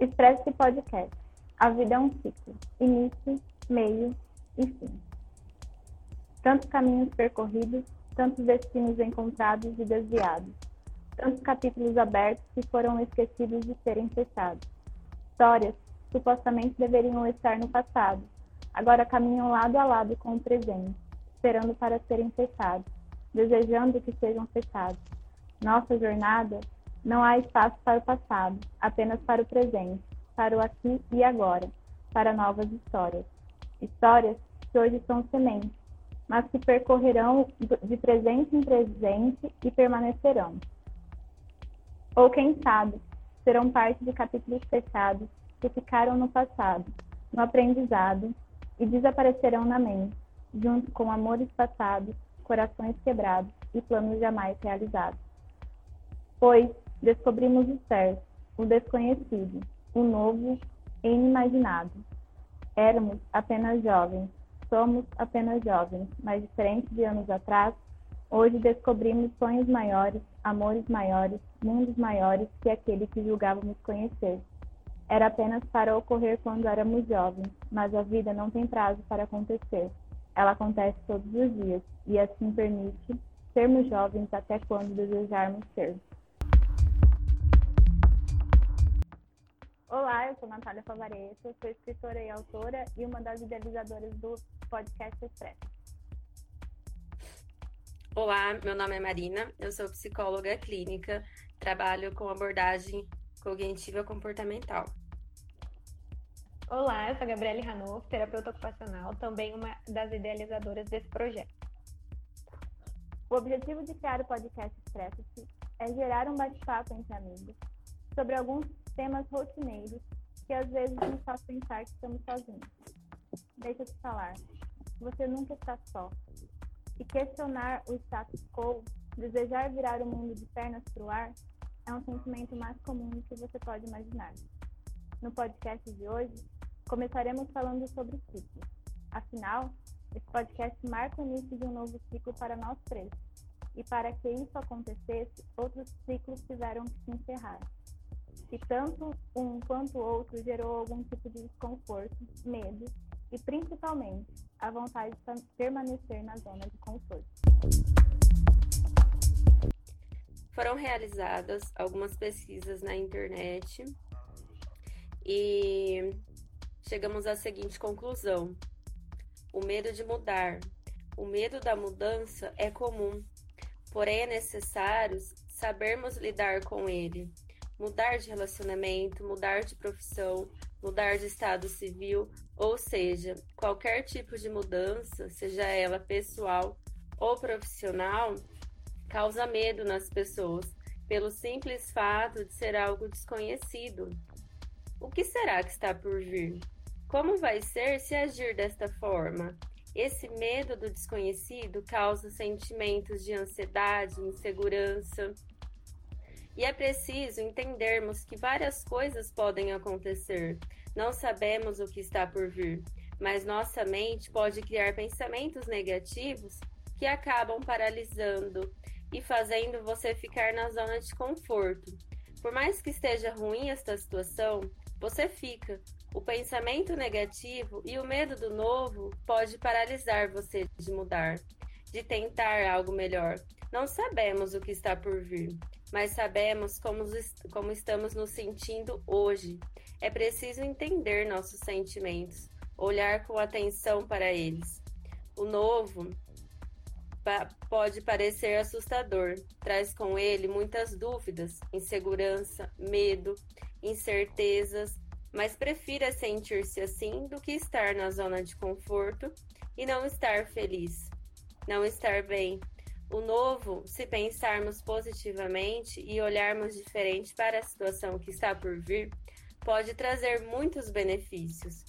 Expresse Podcast. A vida é um ciclo. Início, meio e fim. Tantos caminhos percorridos, tantos destinos encontrados e desviados. Tantos capítulos abertos que foram esquecidos de serem fechados. Histórias que supostamente deveriam estar no passado, agora caminham lado a lado com o presente, esperando para serem fechados, desejando que sejam fechados. Nossa jornada não há espaço para o passado, apenas para o presente, para o aqui e agora, para novas histórias. Histórias que hoje são sementes, mas que percorrerão de presente em presente e permanecerão. Ou quem sabe, serão parte de capítulos fechados que ficaram no passado, no aprendizado e desaparecerão na mente, junto com amores passados, corações quebrados e planos jamais realizados. Pois descobrimos o certo, o desconhecido, o novo e inimaginado. Éramos apenas jovens, somos apenas jovens, mas diferente de anos atrás, hoje descobrimos sonhos maiores, amores maiores, mundos maiores que aquele que julgávamos conhecer. Era apenas para ocorrer quando éramos jovens, mas a vida não tem prazo para acontecer. Ela acontece todos os dias e assim permite sermos jovens até quando desejarmos ser. Olá, eu sou Natália Favareto, sou escritora e autora e uma das idealizadoras do podcast Expresso. Olá, meu nome é Marina, eu sou psicóloga clínica, trabalho com abordagem cognitiva comportamental. Olá, eu sou a Gabriele Hanoff, terapeuta ocupacional, também uma das idealizadoras desse projeto. O objetivo de criar o podcast Expresso-se é gerar um bate-papo entre amigos sobre alguns temas rotineiros que às vezes nos faz pensar que estamos sozinhos. Deixa eu te falar, você nunca está só. E questionar o status quo, desejar virar o mundo de pernas para o ar, é um sentimento mais comum do que você pode imaginar. No podcast de hoje, começaremos falando sobre ciclos. Afinal, esse podcast marca o início de um novo ciclo para nós três. E para que isso acontecesse, outros ciclos tiveram que se encerrar. E tanto um quanto o outro gerou algum tipo de desconforto, medo e, principalmente, a vontade de permanecer na zona de conforto. Foram realizadas algumas pesquisas na internet e chegamos à seguinte conclusão: o medo de mudar. O medo da mudança é comum, porém é necessário sabermos lidar com ele mudar de relacionamento, mudar de profissão, mudar de estado civil, ou seja, qualquer tipo de mudança, seja ela pessoal ou profissional, causa medo nas pessoas, pelo simples fato de ser algo desconhecido. O que será que está por vir? Como vai ser se agir desta forma? Esse medo do desconhecido causa sentimentos de ansiedade, insegurança, e é preciso entendermos que várias coisas podem acontecer. Não sabemos o que está por vir, mas nossa mente pode criar pensamentos negativos que acabam paralisando e fazendo você ficar na zona de conforto. Por mais que esteja ruim esta situação, você fica. O pensamento negativo e o medo do novo pode paralisar você de mudar, de tentar algo melhor. Não sabemos o que está por vir, mas sabemos como, como estamos nos sentindo hoje. É preciso entender nossos sentimentos, olhar com atenção para eles. O novo pode parecer assustador, traz com ele muitas dúvidas, insegurança, medo, incertezas, mas prefira sentir-se assim do que estar na zona de conforto e não estar feliz, não estar bem, o novo, se pensarmos positivamente e olharmos diferente para a situação que está por vir, pode trazer muitos benefícios.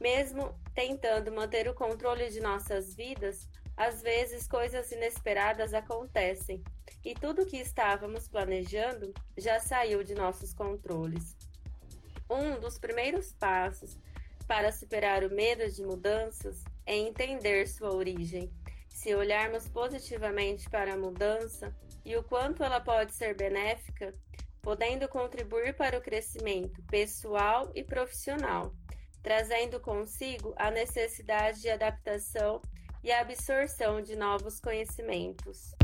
Mesmo tentando manter o controle de nossas vidas, às vezes coisas inesperadas acontecem e tudo que estávamos planejando já saiu de nossos controles. Um dos primeiros passos para superar o medo de mudanças é entender sua origem se olharmos positivamente para a mudança e o quanto ela pode ser benéfica, podendo contribuir para o crescimento pessoal e profissional, trazendo consigo a necessidade de adaptação e absorção de novos conhecimentos.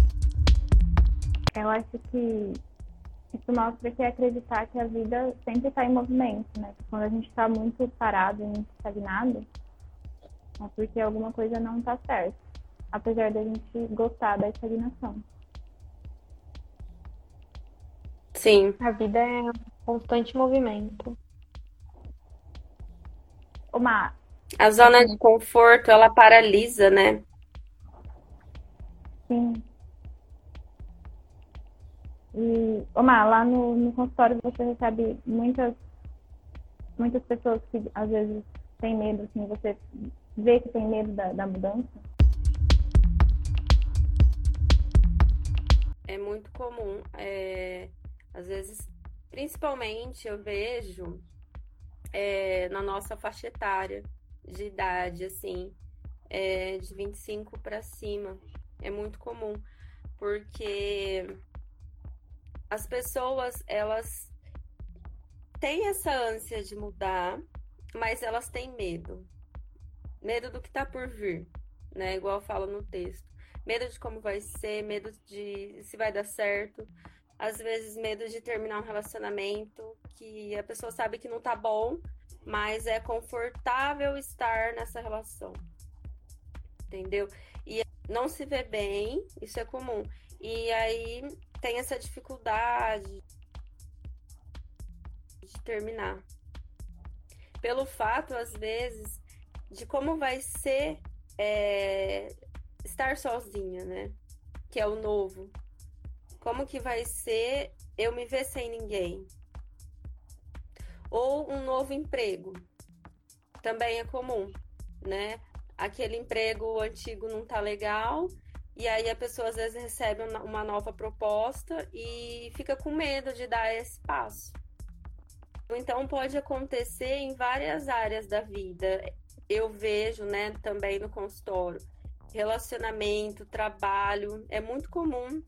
Eu acho que isso mostra que é acreditar que a vida sempre está em movimento, né? Quando a gente está muito parado, muito estagnado, é porque alguma coisa não está certa, apesar da gente gostar da estagnação. Sim. A vida é um constante movimento. Uma... A zona de conforto, ela paralisa, né? Sim. E, Omar, lá no, no consultório você recebe muitas, muitas pessoas que às vezes têm medo, assim, você vê que tem medo da, da mudança? É muito comum. É, às vezes, principalmente eu vejo é, na nossa faixa etária de idade, assim, é, de 25 para cima. É muito comum, porque as pessoas, elas têm essa ânsia de mudar, mas elas têm medo. Medo do que está por vir, né? Igual fala no texto. Medo de como vai ser, medo de se vai dar certo. Às vezes, medo de terminar um relacionamento que a pessoa sabe que não tá bom, mas é confortável estar nessa relação. Entendeu? E não se vê bem, isso é comum. E aí tem essa dificuldade de terminar. Pelo fato, às vezes, de como vai ser é, estar sozinha, né? Que é o novo. Como que vai ser eu me ver sem ninguém? Ou um novo emprego. Também é comum, né? Aquele emprego antigo não tá legal, e aí a pessoa às vezes recebe uma nova proposta e fica com medo de dar esse passo. Então pode acontecer em várias áreas da vida. Eu vejo, né, também no consultório, relacionamento, trabalho, é muito comum,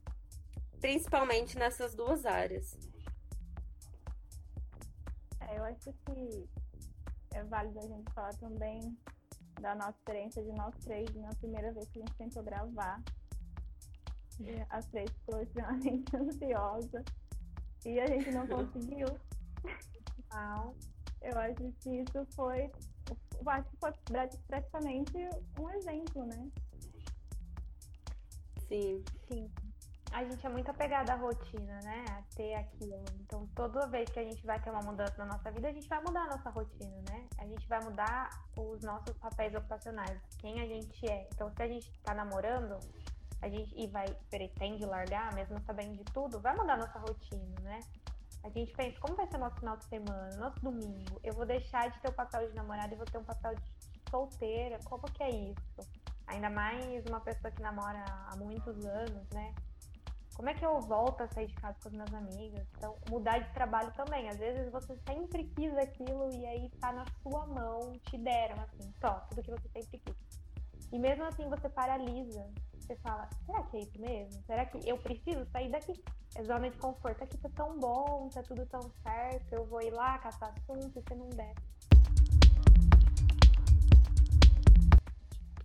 principalmente nessas duas áreas. É, eu acho que é válido a gente falar também da nossa experiência de nós três, na primeira vez que a gente tentou gravar. As três ficou extremamente ansiosa e a gente não conseguiu. Não. Eu acho que isso foi, acho que foi praticamente um exemplo, né? Sim. Sim. A gente é muito apegada à rotina, né? A ter aquilo. Então, toda vez que a gente vai ter uma mudança na nossa vida, a gente vai mudar a nossa rotina, né? A gente vai mudar os nossos papéis ocupacionais, quem a gente é. Então, se a gente tá namorando, a gente e vai pretende largar, mesmo sabendo de tudo, vai mudar a nossa rotina, né? A gente pensa, como vai ser nosso final de semana, nosso domingo? Eu vou deixar de ter o papel de namorada e vou ter um papel de solteira? Como que é isso? Ainda mais uma pessoa que namora há muitos anos, né? Como é que eu volto a sair de casa com as minhas amigas? Então, mudar de trabalho também. Às vezes você sempre quis aquilo e aí tá na sua mão, te deram assim, só, tudo que você sempre quis. E mesmo assim você paralisa. Você fala, será que é isso mesmo? Será que eu preciso sair daqui? É zona de conforto. Aqui tá tão bom, tá tudo tão certo. Eu vou ir lá caçar assunto e você não der.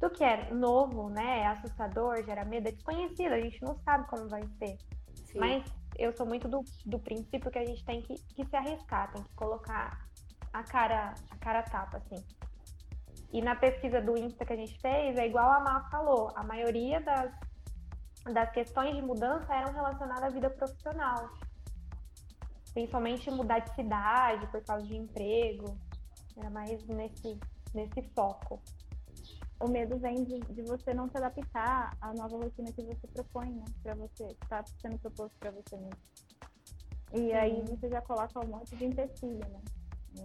Tudo que é novo, né? É assustador, gera medo, é desconhecido. A gente não sabe como vai ser. Sim. Mas eu sou muito do, do princípio que a gente tem que, que se arriscar, tem que colocar a cara, a cara tapa, assim. E na pesquisa do Insta que a gente fez, é igual a Má falou, a maioria das, das questões de mudança eram relacionadas à vida profissional. Principalmente mudar de cidade por causa de emprego. Era mais nesse, nesse foco. O medo vem de, de você não se adaptar à nova rotina que você propõe, né? Pra você, que está sendo proposto para você mesmo. E Sim. aí você já coloca um monte de empecilho, né?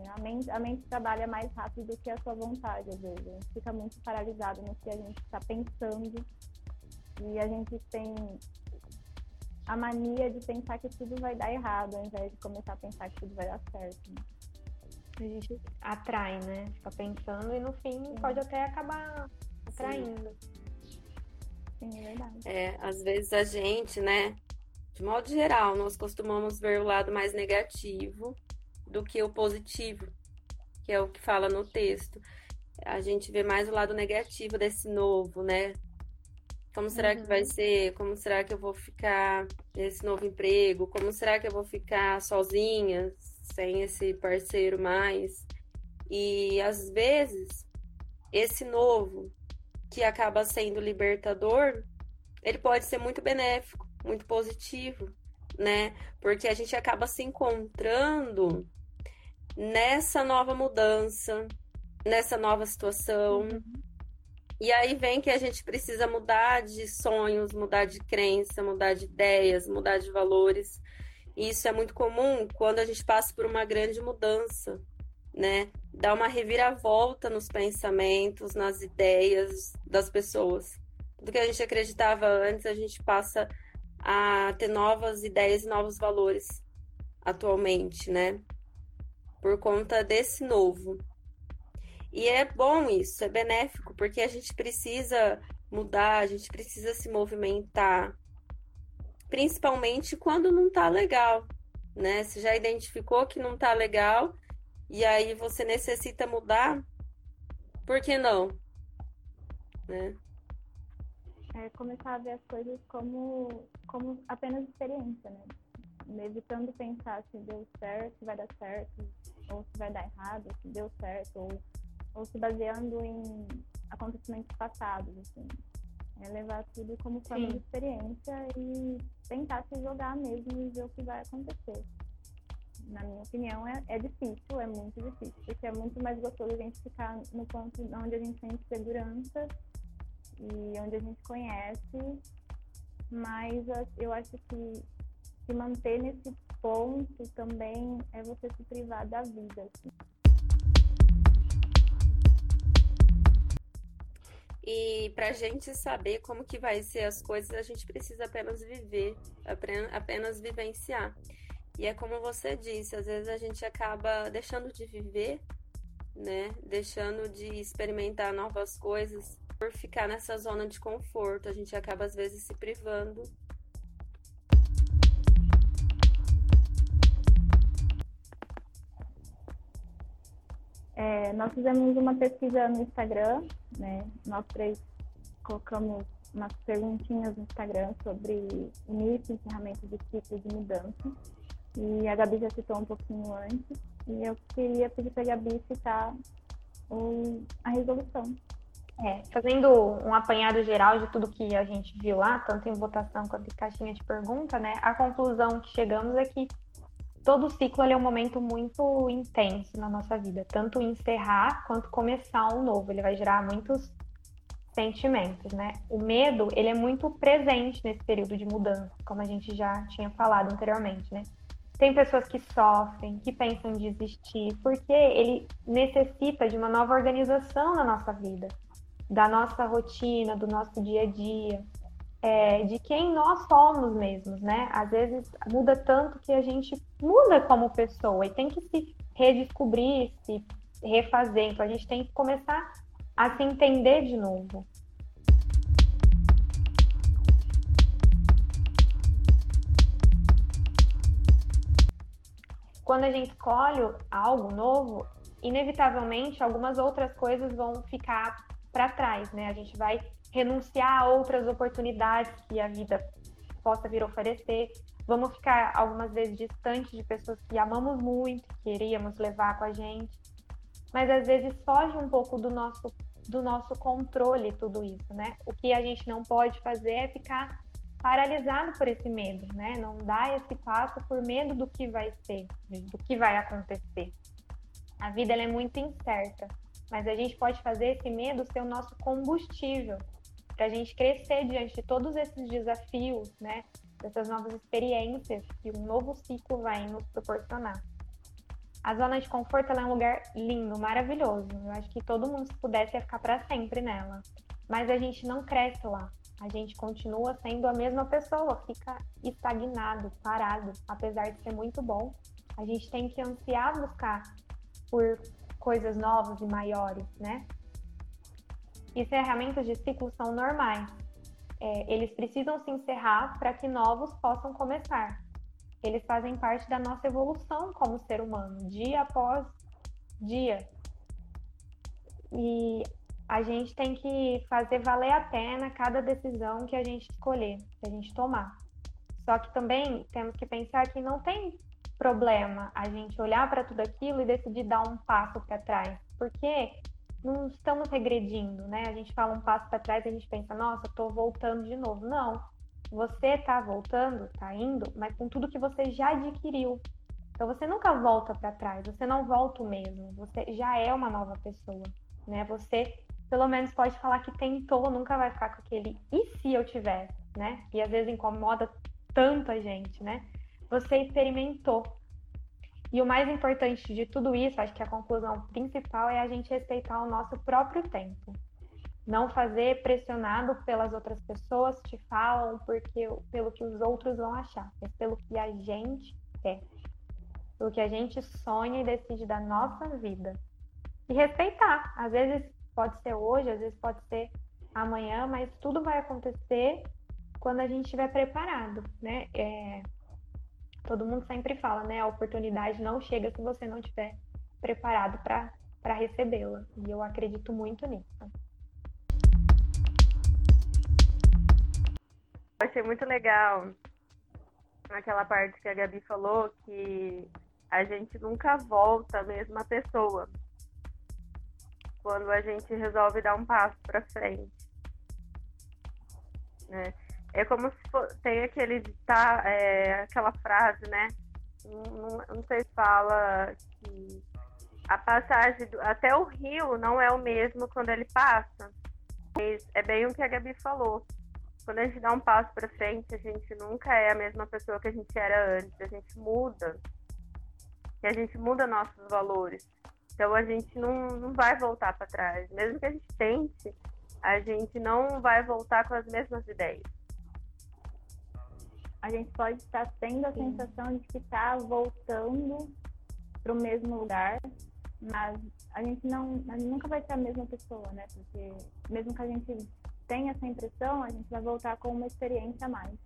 A mente, a mente trabalha mais rápido do que a sua vontade, às vezes. A gente fica muito paralisado no que a gente está pensando. E a gente tem a mania de pensar que tudo vai dar errado, ao invés de começar a pensar que tudo vai dar certo. Né? A gente atrai, né? Fica pensando e no fim Sim. pode até acabar atraindo. Sim, é verdade. É, às vezes a gente, né, de modo geral, nós costumamos ver o lado mais negativo do que o positivo, que é o que fala no texto. A gente vê mais o lado negativo desse novo, né? Como será uhum. que vai uhum. ser? Como será que eu vou ficar nesse novo emprego? Como será que eu vou ficar sozinha, sem esse parceiro mais? E às vezes, esse novo, que acaba sendo libertador, ele pode ser muito benéfico, muito positivo, né? Porque a gente acaba se encontrando nessa nova mudança, nessa nova situação. Uhum. E aí vem que a gente precisa mudar de sonhos, mudar de crença, mudar de ideias, mudar de valores. E isso é muito comum quando a gente passa por uma grande mudança, né? Dá uma reviravolta nos pensamentos, nas ideias das pessoas. Do que a gente acreditava antes, a gente passa a ter novas ideias e novos valores atualmente, né? Por conta desse novo. E é bom isso, é benéfico, porque a gente precisa mudar, a gente precisa se movimentar, principalmente quando não tá legal, né? Você já identificou que não tá legal e aí você necessita mudar, por que não? Né? É começar a ver as coisas como, como apenas experiência, né? Evitando pensar se deu certo, se vai dar certo, ou se vai dar errado, se deu certo, ou ou se baseando em acontecimentos passados, assim. É levar tudo como forma Sim. de experiência e tentar se jogar mesmo e ver o que vai acontecer. Na minha opinião, é, é difícil, é muito difícil, porque é muito mais gostoso a gente ficar no ponto onde a gente sente segurança e onde a gente conhece, mas eu acho que se manter nesse ponto também é você se privar da vida. Assim. E para a gente saber como que vai ser as coisas, a gente precisa apenas viver, apenas vivenciar. E é como você disse, às vezes a gente acaba deixando de viver, né? Deixando de experimentar novas coisas por ficar nessa zona de conforto. A gente acaba às vezes se privando É, nós fizemos uma pesquisa no Instagram, né? Nós três colocamos umas perguntinhas no Instagram sobre início e encerramento de ciclo de mudança. E a Gabi já citou um pouquinho antes. E eu queria pedir para a Gabi citar o, a resolução. É, fazendo um apanhado geral de tudo que a gente viu lá, tanto em votação quanto em caixinha de pergunta, né? A conclusão que chegamos é que todo ciclo é um momento muito intenso na nossa vida, tanto encerrar quanto começar um novo. Ele vai gerar muitos sentimentos, né? O medo, ele é muito presente nesse período de mudança, como a gente já tinha falado anteriormente, né? Tem pessoas que sofrem, que pensam em desistir, porque ele necessita de uma nova organização na nossa vida, da nossa rotina, do nosso dia a dia é, de quem nós somos mesmos, né? Às vezes muda tanto que a gente muda como pessoa e tem que se redescobrir, se refazer. Então a gente tem que começar a se entender de novo. Quando a gente escolhe algo novo, inevitavelmente algumas outras coisas vão ficar para trás, né? A gente vai renunciar a outras oportunidades que a vida possa vir oferecer. Vamos ficar algumas vezes distantes de pessoas que amamos muito, que queríamos levar com a gente. Mas às vezes foge um pouco do nosso do nosso controle tudo isso, né? O que a gente não pode fazer é ficar paralisado por esse medo, né? Não dar esse passo por medo do que vai ser, do que vai acontecer. A vida é muito incerta, mas a gente pode fazer esse medo ser o nosso combustível para a gente crescer diante de todos esses desafios, né? Dessas novas experiências que um novo ciclo vai nos proporcionar. A zona de conforto é um lugar lindo, maravilhoso. Eu acho que todo mundo, se pudesse, ia ficar para sempre nela. Mas a gente não cresce lá. A gente continua sendo a mesma pessoa, fica estagnado, parado, apesar de ser muito bom. A gente tem que ansiar buscar por coisas novas e maiores, né? Encerramentos de ciclo são normais. é, eles precisam se encerrar para que novos possam começar. Eles fazem parte da nossa evolução como ser humano, dia após dia. E a gente tem que fazer valer a pena cada decisão que a gente escolher, que a gente tomar. Só que também temos que pensar que não tem problema a gente olhar para tudo aquilo e decidir dar um passo para trás, porque não estamos regredindo, né? A gente fala um passo para trás e a gente pensa, nossa, estou voltando de novo. Não, você está voltando, está indo, mas com tudo que você já adquiriu. Então você nunca volta para trás, você não volta o mesmo, você já é uma nova pessoa, né? Você pelo menos pode falar que tentou, nunca vai ficar com aquele e se eu tivesse, né? E às vezes incomoda tanto a gente, né? Você experimentou. E o mais importante de tudo isso, acho que a conclusão principal é a gente respeitar o nosso próprio tempo. Não fazer pressionado pelas outras pessoas que falam porque pelo que os outros vão achar, mas pelo que a gente quer. Pelo que a gente sonha e decide da nossa vida. E respeitar. Às vezes pode ser hoje, às vezes pode ser amanhã, mas tudo vai acontecer quando a gente estiver preparado, né? É, todo mundo sempre fala, né? A oportunidade não chega se você não estiver preparado para recebê-la. E eu acredito muito nisso. achei muito legal aquela parte que a Gabi falou que a gente nunca volta a mesma pessoa quando a gente resolve dar um passo para frente. Né? É como se for, tem aquele tá, é, aquela frase, né? Não, não sei se fala que a passagem do, até o rio não é o mesmo quando ele passa. É bem o que a Gabi falou. Quando a gente dá um passo para frente, a gente nunca é a mesma pessoa que a gente era antes. A gente muda. E a gente muda nossos valores. Então a gente não, não vai voltar para trás. Mesmo que a gente tente, a gente não vai voltar com as mesmas ideias. A gente pode estar tendo a Sim. sensação de que está voltando para o mesmo lugar, mas a gente não, a gente nunca vai ser a mesma pessoa, né? Porque mesmo que a gente tenha essa impressão, a gente vai voltar com uma experiência a mais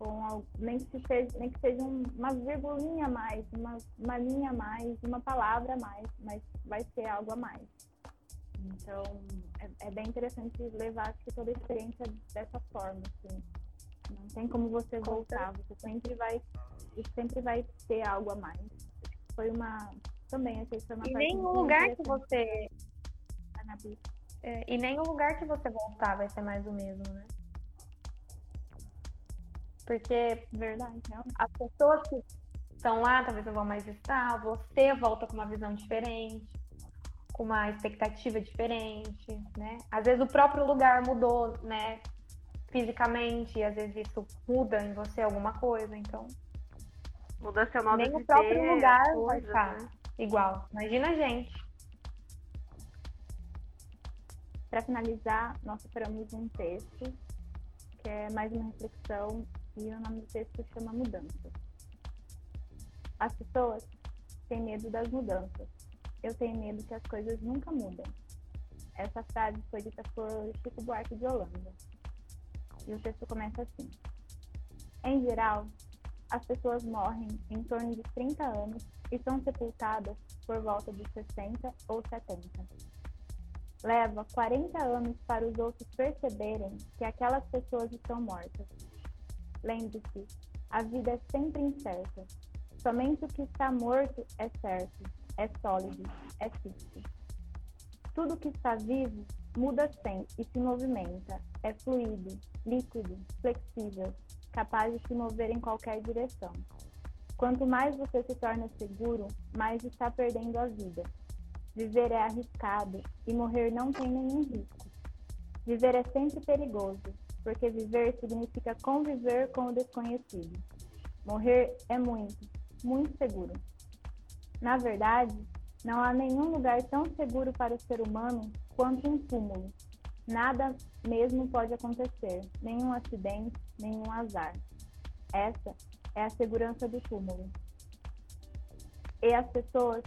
com nem que seja, nem que seja uma vírgulinha a mais, uma, uma linha a mais, uma palavra a mais, mas vai ser algo a mais. Então, é, é bem interessante levar acho que toda a experiência dessa forma, assim. Não tem como você voltar, você sempre vai, sempre vai ter algo a mais. Foi uma, também achei que foi uma E nenhum lugar que você... É, e nenhum lugar que você voltar vai ser mais o mesmo, né? Porque, verdade, as pessoas que estão lá talvez não vão mais estar, você volta com uma visão diferente, com uma expectativa diferente, né? Às vezes o próprio lugar mudou, né? Fisicamente, e às vezes isso muda em você alguma coisa, então. Muda seu modo Nem de o próprio lugar coisas, vai estar né? igual. Imagina a gente. Para finalizar, nós separamos um texto que é mais uma reflexão e o nome do texto chama Mudança. As pessoas têm medo das mudanças. Eu tenho medo que as coisas nunca mudem. Essa frase foi dita por Chico Buarque de Holanda. E o texto começa assim: Em geral, as pessoas morrem em torno de 30 anos e são sepultadas por volta de 60 ou 70. Leva 40 anos para os outros perceberem que aquelas pessoas estão mortas Lembre-se, a vida é sempre incerta. Somente o que está morto é certo, é sólido, é fixo. Tudo que está vivo muda sempre e se movimenta, é fluido, líquido, flexível, capaz de se mover em qualquer direção. Quanto mais você se torna seguro, mais está perdendo a vida. Viver é arriscado e morrer não tem nenhum risco. Viver é sempre perigoso, porque viver significa conviver com o desconhecido. Morrer é muito, muito seguro. Na verdade, não há nenhum lugar tão seguro para o ser humano quanto um túmulo. Nada mesmo pode acontecer, nenhum acidente, nenhum azar. Essa é a segurança do túmulo. E as pessoas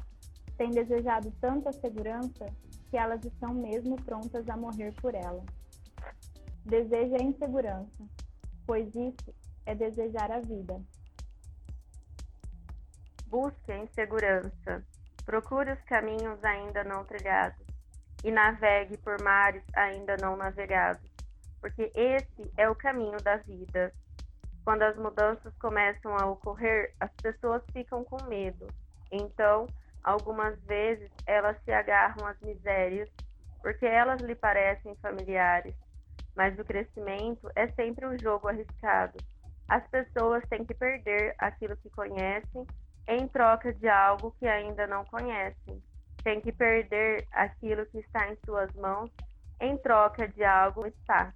têm desejado tanta segurança que elas estão mesmo prontas a morrer por ela. Deseja a insegurança, pois isso é desejar a vida. Busque a insegurança, procure os caminhos ainda não trilhados e navegue por mares ainda não navegados, porque esse é o caminho da vida. Quando as mudanças começam a ocorrer, as pessoas ficam com medo. Então, algumas vezes elas se agarram às misérias, porque elas lhe parecem familiares. Mas o crescimento é sempre um jogo arriscado. As pessoas têm que perder aquilo que conhecem em troca de algo que ainda não conhecem. Têm que perder aquilo que está em suas mãos em troca de algo está.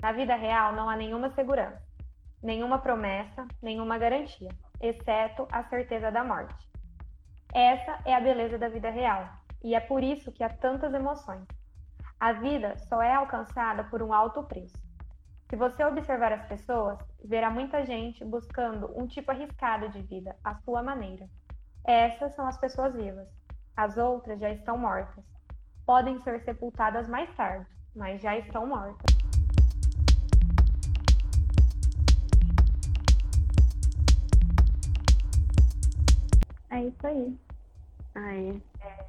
Na vida real não há nenhuma segurança, nenhuma promessa, nenhuma garantia, exceto a certeza da morte. Essa é a beleza da vida real, e é por isso que há tantas emoções. A vida só é alcançada por um alto preço. Se você observar as pessoas, verá muita gente buscando um tipo arriscado de vida, à sua maneira. Essas são as pessoas vivas. As outras já estão mortas. Podem ser sepultadas mais tarde, mas já estão mortas. É isso aí. Aí. É,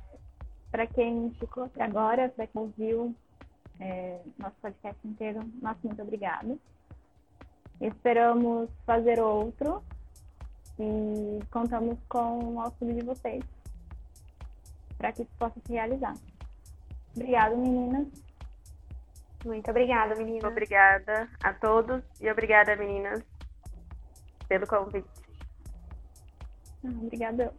para quem ficou até agora, para quem ouviu é, nosso podcast inteiro, nosso muito obrigada. Esperamos fazer outro e contamos com o auxílio de vocês para que isso possa se realizar. Obrigada, meninas. Muito obrigada, meninas. Obrigada a todos e obrigada, meninas, pelo convite. Ah, obrigada.